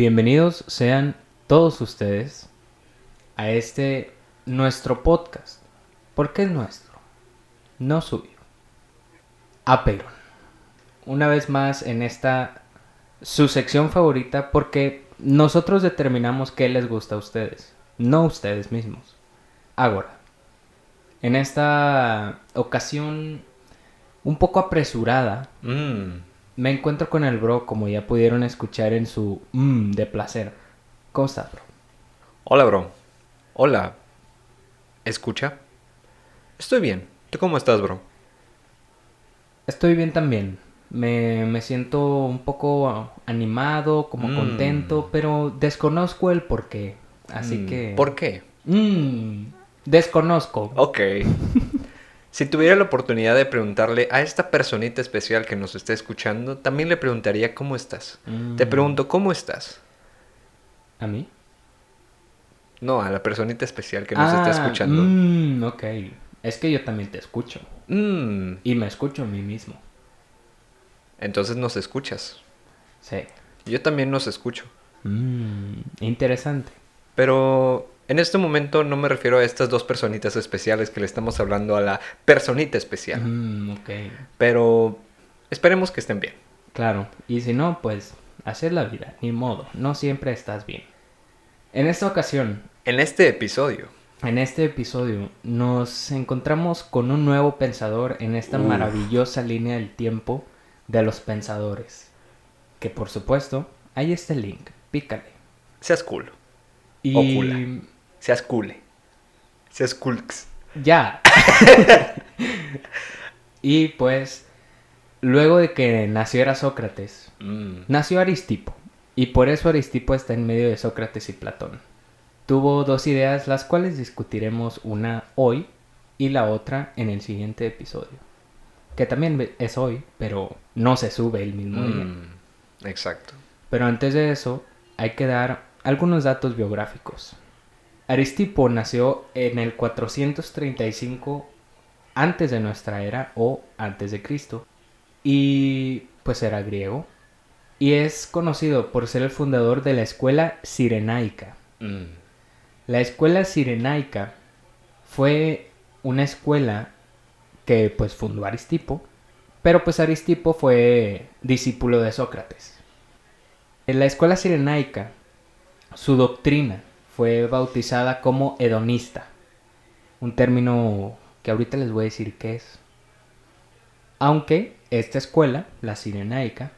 Bienvenidos sean todos ustedes a este nuestro podcast. ¿Por qué es nuestro? No suyo. Aperon. Una vez más en esta su sección favorita porque nosotros determinamos qué les gusta a ustedes, no ustedes mismos. Ahora, en esta ocasión un poco apresurada, Mm, me encuentro con el bro, como ya pudieron escuchar en su mmm de placer. ¿Cómo estás, bro? Hola, bro. Hola. ¿Escucha? Estoy bien. ¿Tú cómo estás, bro? Estoy bien también. Me, me siento un poco animado, como Mm. contento, pero desconozco el por qué. Así Mm, que... ¿Por qué? Mmm, desconozco. Ok. si tuviera la oportunidad de preguntarle a esta personita especial que nos está escuchando, también le preguntaría cómo estás. Te Mm. pregunto, ¿cómo estás? ¿A mí? No, a la personita especial que nos Ah, está escuchando. mm, ok. Es que yo también te escucho. Mm, Y me escucho a mí mismo. entonces nos escuchas. Sí. Yo también nos escucho. Mm, interesante. Pero en este momento no me refiero a estas dos personitas especiales que le estamos hablando a la personita especial. Mm, ok. Pero esperemos que estén bien. Claro. Y si no, pues hacer la vida. Ni modo. No siempre estás bien. En esta ocasión, En este episodio. en este episodio, nos encontramos con un nuevo pensador en esta Uf. maravillosa línea del tiempo de los pensadores. Que por supuesto, está el link. Pícale. Seas cool. Y... Ocula. Seas cool. Seas coolx. Ya. y pues, luego de que naciera Sócrates, Mm. nació Aristipo. Y por eso Aristipo está en medio de Sócrates y Platón. Tuvo dos ideas, las cuales discutiremos una hoy y la otra en el siguiente episodio. Que también es hoy, pero no se sube el mismo día. Mm, Exacto. Pero antes de eso, hay que dar algunos datos biográficos. Aristipo nació en el 435 antes de nuestra era o antes de Cristo y pues era griego y es conocido por ser el fundador de la escuela sirenaica. Mm. La escuela sirenaica fue una escuela que pues fundó Aristipo, pero pues Aristipo fue discípulo de Sócrates. En la escuela sirenaica, su doctrina fue bautizada como hedonista, un término que ahorita les voy a decir qué es. Aunque esta escuela, la sirenaica,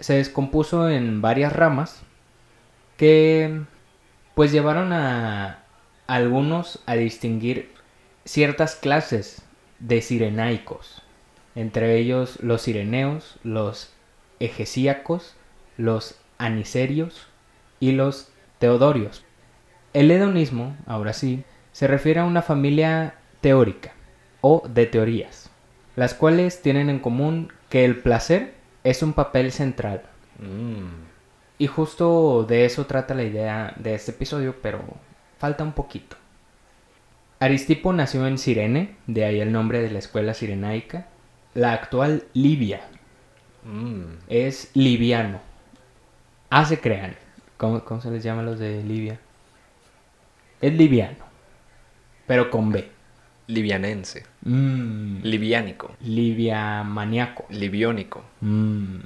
se descompuso en varias ramas que pues llevaron a algunos a distinguir ciertas clases de sirenaicos, entre ellos los sireneos, los egesíacos, los aniserios y los teodorios. El hedonismo, ahora sí, se refiere a una familia teórica o de teorías, las cuales tienen en común que el placer es un papel central Mm. y justo de eso trata la idea de este episodio, pero falta un poquito. Aristipo nació en Cirene, de ahí el nombre de la escuela sirenaica. La actual Libia Mm. es liviano. Ah, se crean. ¿Cómo, cómo se les llama a los de Libia? Es liviano, pero con B. Livianense. Mm, Liviánico. Libia maníaco. Libiónico. Mm.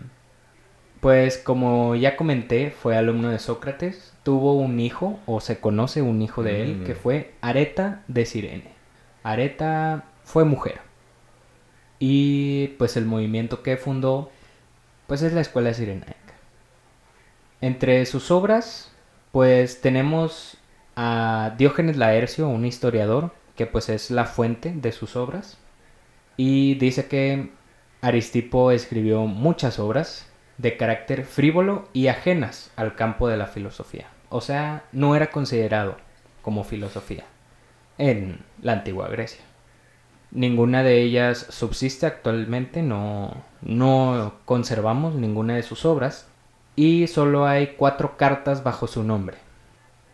Pues como ya comenté, fue alumno de Sócrates, tuvo un hijo, o se conoce un hijo de él, Mm. que fue Areta de Cirene. Areta fue mujer. Y pues el movimiento que fundó, pues es la escuela sirenaica. Entre sus obras, pues tenemos a Diógenes Laercio, un historiador, que pues es la fuente de sus obras. Y dice que Aristipo escribió muchas obras de carácter frívolo y ajenas al campo de la filosofía. O sea, no era considerado como filosofía en la antigua Grecia. Ninguna de ellas subsiste actualmente, no, no conservamos ninguna de sus obras y solo hay cuatro cartas bajo su nombre,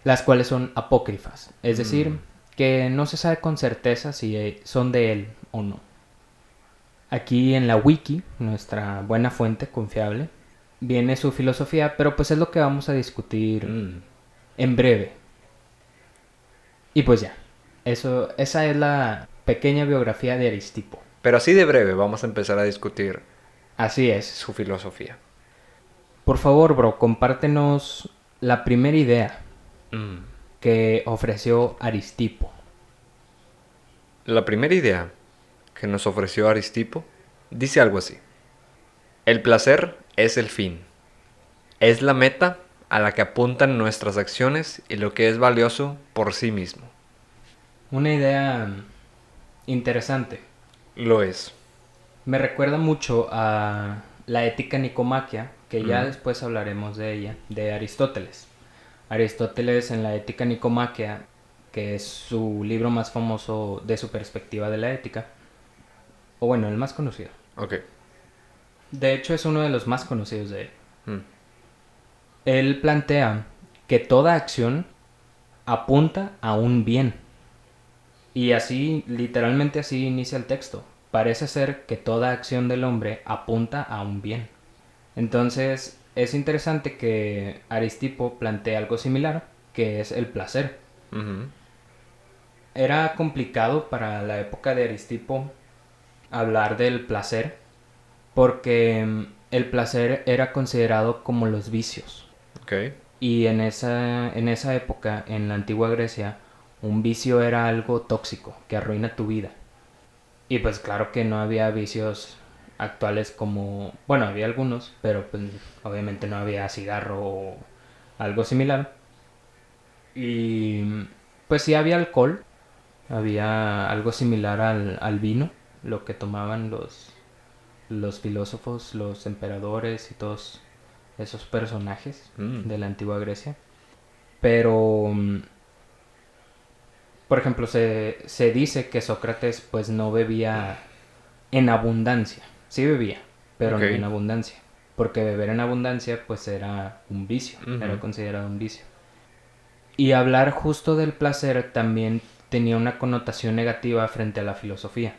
las cuales son apócrifas, es decir, Mm. que no se sabe con certeza si eh, son de él o no. Aquí en la wiki, nuestra buena fuente confiable, viene su filosofía, pero pues es lo que vamos a discutir Mm. en breve. Y pues ya, eso, esa es la pequeña biografía de Aristipo. Pero así de breve vamos a empezar a discutir Así es. su filosofía. Por favor, bro, compártenos la primera idea Mm. que ofreció Aristipo. La primera idea que nos ofreció Aristipo dice algo así. El placer es el fin. Es la meta a la que apuntan nuestras acciones y lo que es valioso por sí mismo. Una idea mm, interesante. Lo es. Me recuerda mucho a la ética nicomaquia, que ya Ujú. después hablaremos de ella, de Aristóteles. Aristóteles en la ética nicomaquia, que es su libro más famoso de su perspectiva de la ética, o bueno, el más conocido. Ok. De hecho, es uno de los más conocidos de él. Mm. Él plantea que toda acción apunta a un bien. Y así, literalmente así inicia el texto. Parece ser que toda acción del hombre apunta a un bien. Entonces, es interesante que Aristipo plantea algo similar, que es el placer. Era complicado para la época de Aristipo hablar del placer, porque mm, el placer era considerado como los vicios. Ok. Y en esa, en esa época, en la antigua Grecia, un vicio era algo tóxico, que arruina tu vida. Y pues claro que no había vicios actuales como... Bueno, había algunos, pero pues obviamente no había cigarro o algo similar. Y pues sí había alcohol, había algo similar al, al vino, lo que tomaban los, los filósofos, los emperadores y todos esos personajes Mm. de la antigua Grecia. Pero, mm, por ejemplo, se, se dice que Sócrates pues no bebía en abundancia. Sí bebía, pero no en abundancia. Porque beber en abundancia pues era un vicio, era considerado un vicio. Y hablar justo del placer también tenía una connotación negativa frente a la filosofía.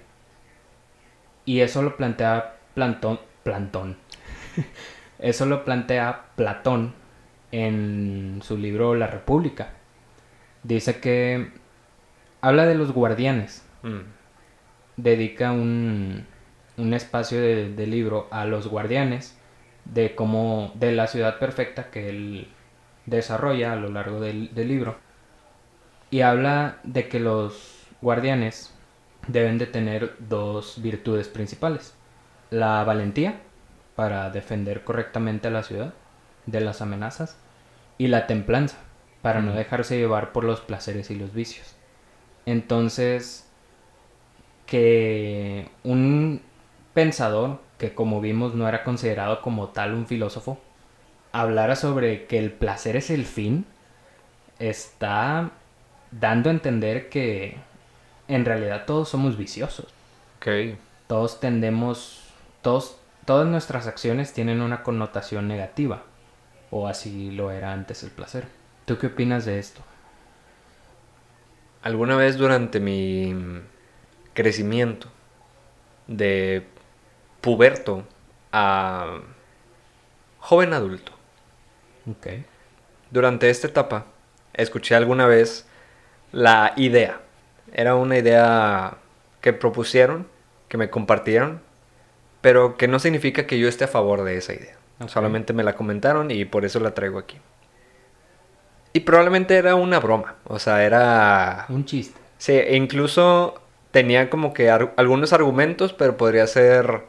Y eso lo plantea Plantón, Plantón. eso lo plantea Platón en su libro La República. Dice que habla de los guardianes. Mm. Dedica un, un espacio de, de libro a los guardianes de cómo de la ciudad perfecta que él desarrolla a lo largo del, del libro. Y habla de que los guardianes deben de tener dos virtudes principales. La valentía para defender correctamente a la ciudad de las amenazas y la templanza para no dejarse llevar por los placeres y los vicios. Entonces, que un pensador que como vimos no era considerado como tal un filósofo, hablara sobre que el placer es el fin, está dando a entender que en realidad todos somos viciosos. Ok. Todos tendemos, todos, todas nuestras acciones tienen una connotación negativa. O así lo era antes el placer. ¿Tú qué opinas de esto? Alguna vez durante mi crecimiento de puberto a joven adulto, Ok. durante esta etapa escuché alguna vez la idea. Era una idea que propusieron, que me compartieron, pero que no significa que yo esté a favor de esa idea. Solamente me la comentaron y por eso la traigo aquí. Y probablemente era una broma, o sea, era... Un chiste. Sí, e incluso tenía como que ar- algunos argumentos, pero podría ser.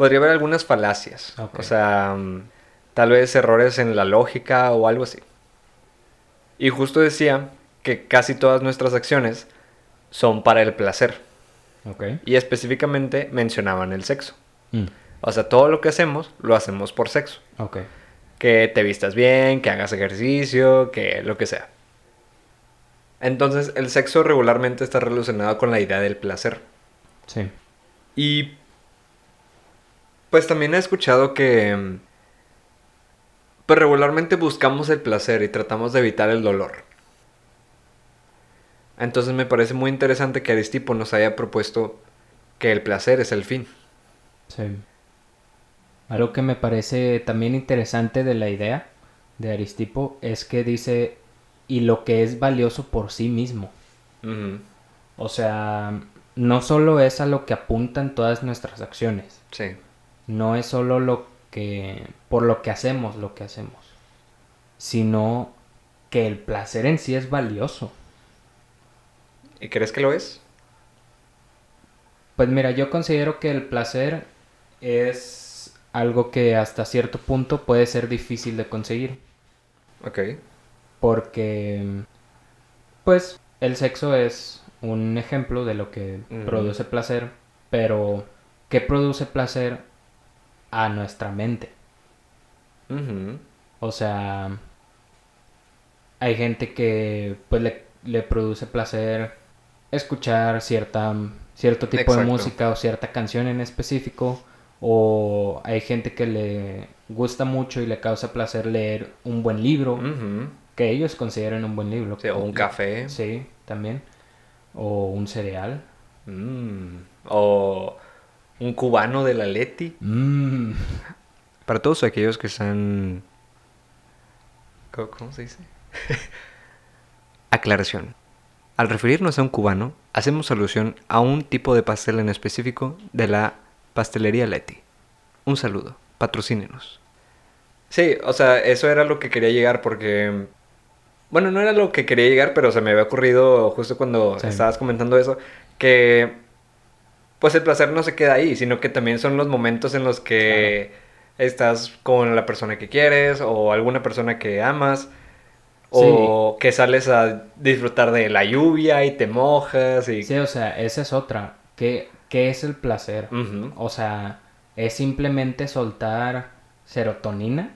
Podría haber algunas falacias. O sea, mm, tal vez errores en la lógica o algo así. Y justo decía que casi todas nuestras acciones son para el placer. Ok. Y específicamente mencionaban el sexo. Mm, O sea, todo lo que hacemos lo hacemos por sexo. Ok. Que te vistas bien, que hagas ejercicio, que lo que sea. Entonces, el sexo regularmente está relacionado con la idea del placer. Sí. Y pues también he escuchado que mm, pues regularmente buscamos el placer y tratamos de evitar el dolor. Entonces me parece muy interesante que Aristipo nos haya propuesto que el placer es el fin. Sí. Algo que me parece también interesante de la idea de Aristipo es que dice, y lo que es valioso por sí mismo. O sea, no solo es a lo que apuntan todas nuestras acciones, Sí. No es solo lo que, por lo que hacemos lo que hacemos, sino que el placer en sí es valioso. ¿Y crees que lo es? Pues mira, yo considero que el placer es algo que hasta cierto punto puede ser difícil de conseguir. Ok. Porque, pues, el sexo es un ejemplo de lo que produce placer, pero ¿qué produce placer a nuestra mente? O sea, hay gente que pues le, le produce placer escuchar cierta, cierto tipo de música o cierta canción en específico. O hay gente que le gusta mucho y le causa placer leer un buen libro, que ellos consideran un buen libro. Sí, o un café. Sí, también. O un cereal. Mm. O un cubano de la Leti. Mm. Para todos aquellos que están... ¿Cómo, cómo se dice? Aclaración. Al referirnos a un cubano, hacemos alusión a un tipo de pastel en específico de la pastelería Leti. Un saludo, patrocínenos. Sí, o sea, eso era lo que quería llegar porque... Bueno, no era lo que quería llegar, pero se me había ocurrido justo cuando Sí. estabas comentando eso, que pues el placer no se queda ahí, sino que también son los momentos en los que estás con la persona que quieres o alguna persona que amas o que sales a disfrutar de la lluvia y te mojas y... Sí, o sea, esa es otra. ¿Qué, qué es el placer? O sea, es simplemente soltar serotonina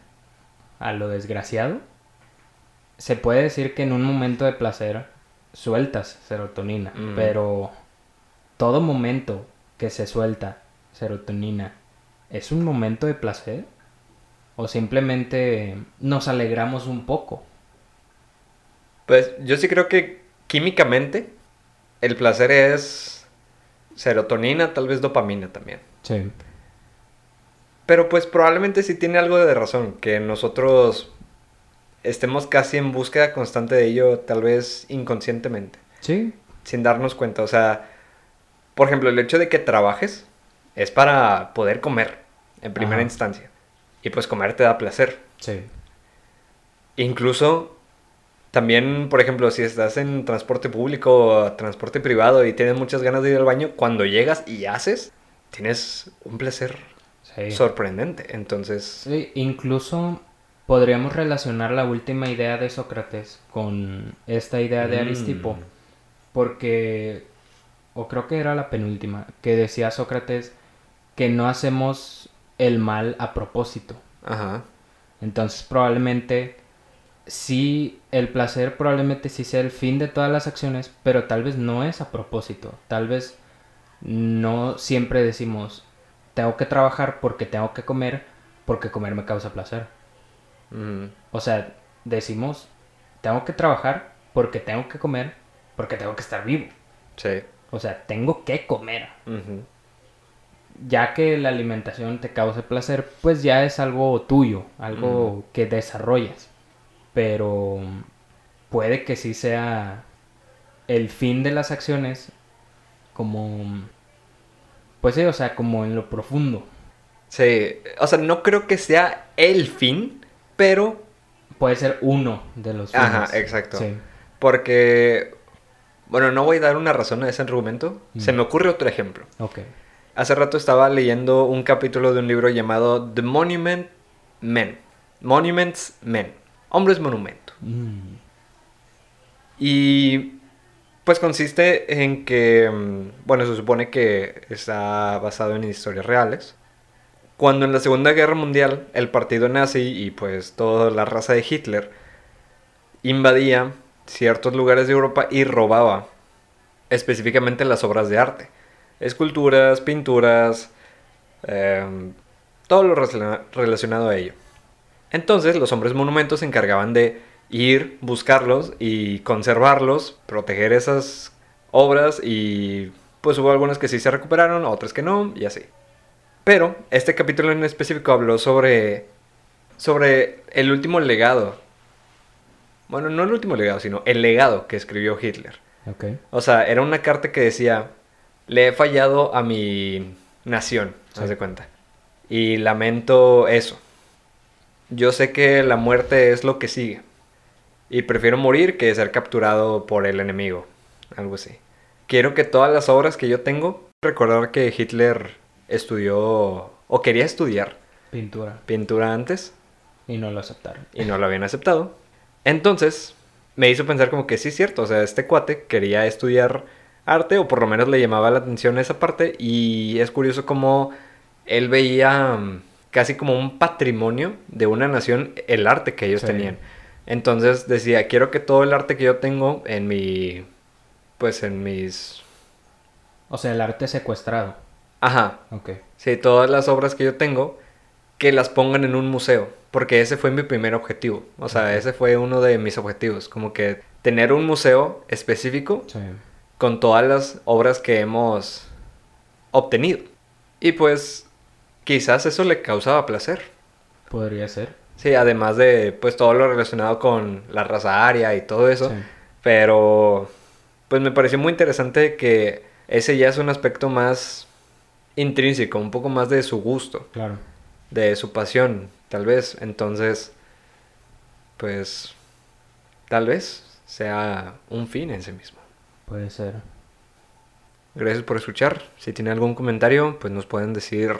a lo desgraciado. Se puede decir que en un momento de placer sueltas serotonina, pero todo momento que se suelta serotonina es un momento de placer o simplemente nos alegramos un poco. Pues yo sí creo que químicamente el placer es serotonina, tal vez dopamina también. Sí. Pero pues probablemente sí tiene algo de razón, que nosotros estemos casi en búsqueda constante de ello, tal vez inconscientemente, Sí. sin darnos cuenta. O sea, por ejemplo, el hecho de que trabajes es para poder comer en primera Ajá. instancia. Y pues comer te da placer. Sí. Incluso también, por ejemplo, si estás en transporte público o transporte privado y tienes muchas ganas de ir al baño, cuando llegas y haces, tienes un placer Sí. sorprendente. Entonces, Sí, incluso podríamos relacionar la última idea de Sócrates con esta idea de Mm. Aristipo, porque, o creo que era la penúltima, que decía Sócrates que no hacemos el mal a propósito. ajá, Entonces probablemente sí, el placer probablemente sí sea el fin de todas las acciones, pero tal vez no es a propósito. Tal vez no siempre decimos, tengo que trabajar porque tengo que comer, porque comer me causa placer. O sea, decimos, tengo que trabajar porque tengo que comer, porque tengo que estar vivo. sí, O sea, tengo que comer. Ya que la alimentación te cause placer, pues ya es algo tuyo, algo que desarrollas. Pero puede que sí sea el fin de las acciones como... Pues sí, o sea, como en lo profundo. sí. O sea, no creo que sea el fin, pero Puede ser uno de los fines. Ajá, exacto. Sí. porque, bueno, no voy a dar una razón a ese argumento. Se Mm. me ocurre otro ejemplo. Ok. Hace rato estaba leyendo un capítulo de un libro llamado The Monument Men. Monuments Men. Hombres monumento. Mm. Y pues consiste en que, mm, bueno, se supone que está basado en historias reales. Cuando en la Segunda Guerra Mundial el partido nazi y pues toda la raza de Hitler invadía ciertos lugares de Europa y robaba específicamente las obras de arte. Esculturas, pinturas, em, todo lo relaciona- relacionado a ello. Entonces los hombres monumentos se encargaban de ir, buscarlos y conservarlos, proteger esas obras y pues hubo algunas que sí se recuperaron, otras que no y así. Pero este capítulo en específico habló sobre, sobre el último legado. Bueno, no el último legado, sino el legado que escribió Hitler. Ok. O sea, era una carta que decía, le he fallado a mi nación, Sí. haz de cuenta. Y lamento eso. Yo sé que la muerte es lo que sigue. Y prefiero morir que ser capturado por el enemigo. Algo así. Quiero que todas las obras que yo tengo, recordar que Hitler estudió o quería estudiar Pintura. pintura antes Y no lo aceptaron. y no lo habían aceptado. Entonces, me hizo pensar como que sí es cierto, o sea, este cuate quería estudiar arte o por lo menos le llamaba la atención esa parte y es curioso como él veía mm, casi como un patrimonio de una nación el arte que ellos Sí. tenían. Entonces decía, quiero que todo el arte que yo tengo en mi pues en mis O sea, el arte secuestrado. ajá, Ok. Sí, todas las obras que yo tengo, que las pongan en un museo, porque ese fue mi primer objetivo. O sea, ese fue uno de mis objetivos, como que tener un museo específico Sí. con todas las obras que hemos obtenido. Y pues quizás eso le causaba placer. Podría ser. Sí, además de pues todo lo relacionado con la raza aria y todo eso. Sí. Pero pues me pareció muy interesante que ese ya es un aspecto más intrínseco, un poco más de su gusto Claro. De su pasión, tal vez. Entonces, pues, tal vez sea un fin en sí mismo. Puede ser. Gracias por escuchar. Si tienen algún comentario, pues nos pueden decir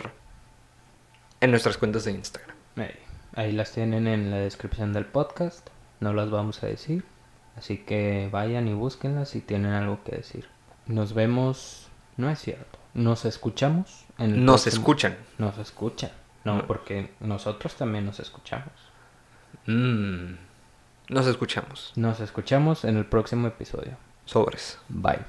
en nuestras cuentas de Instagram. Ahí, ahí las tienen en la descripción del podcast. No las vamos a decir. Así que vayan y búsquenlas si tienen algo que decir. Nos vemos. No es cierto. Nos escuchamos en el Nos próximo- escuchan. Nos escuchan. No, No. porque nosotros también nos escuchamos. Mm, Nos escuchamos. Nos escuchamos en el próximo episodio. Sobres. Bye.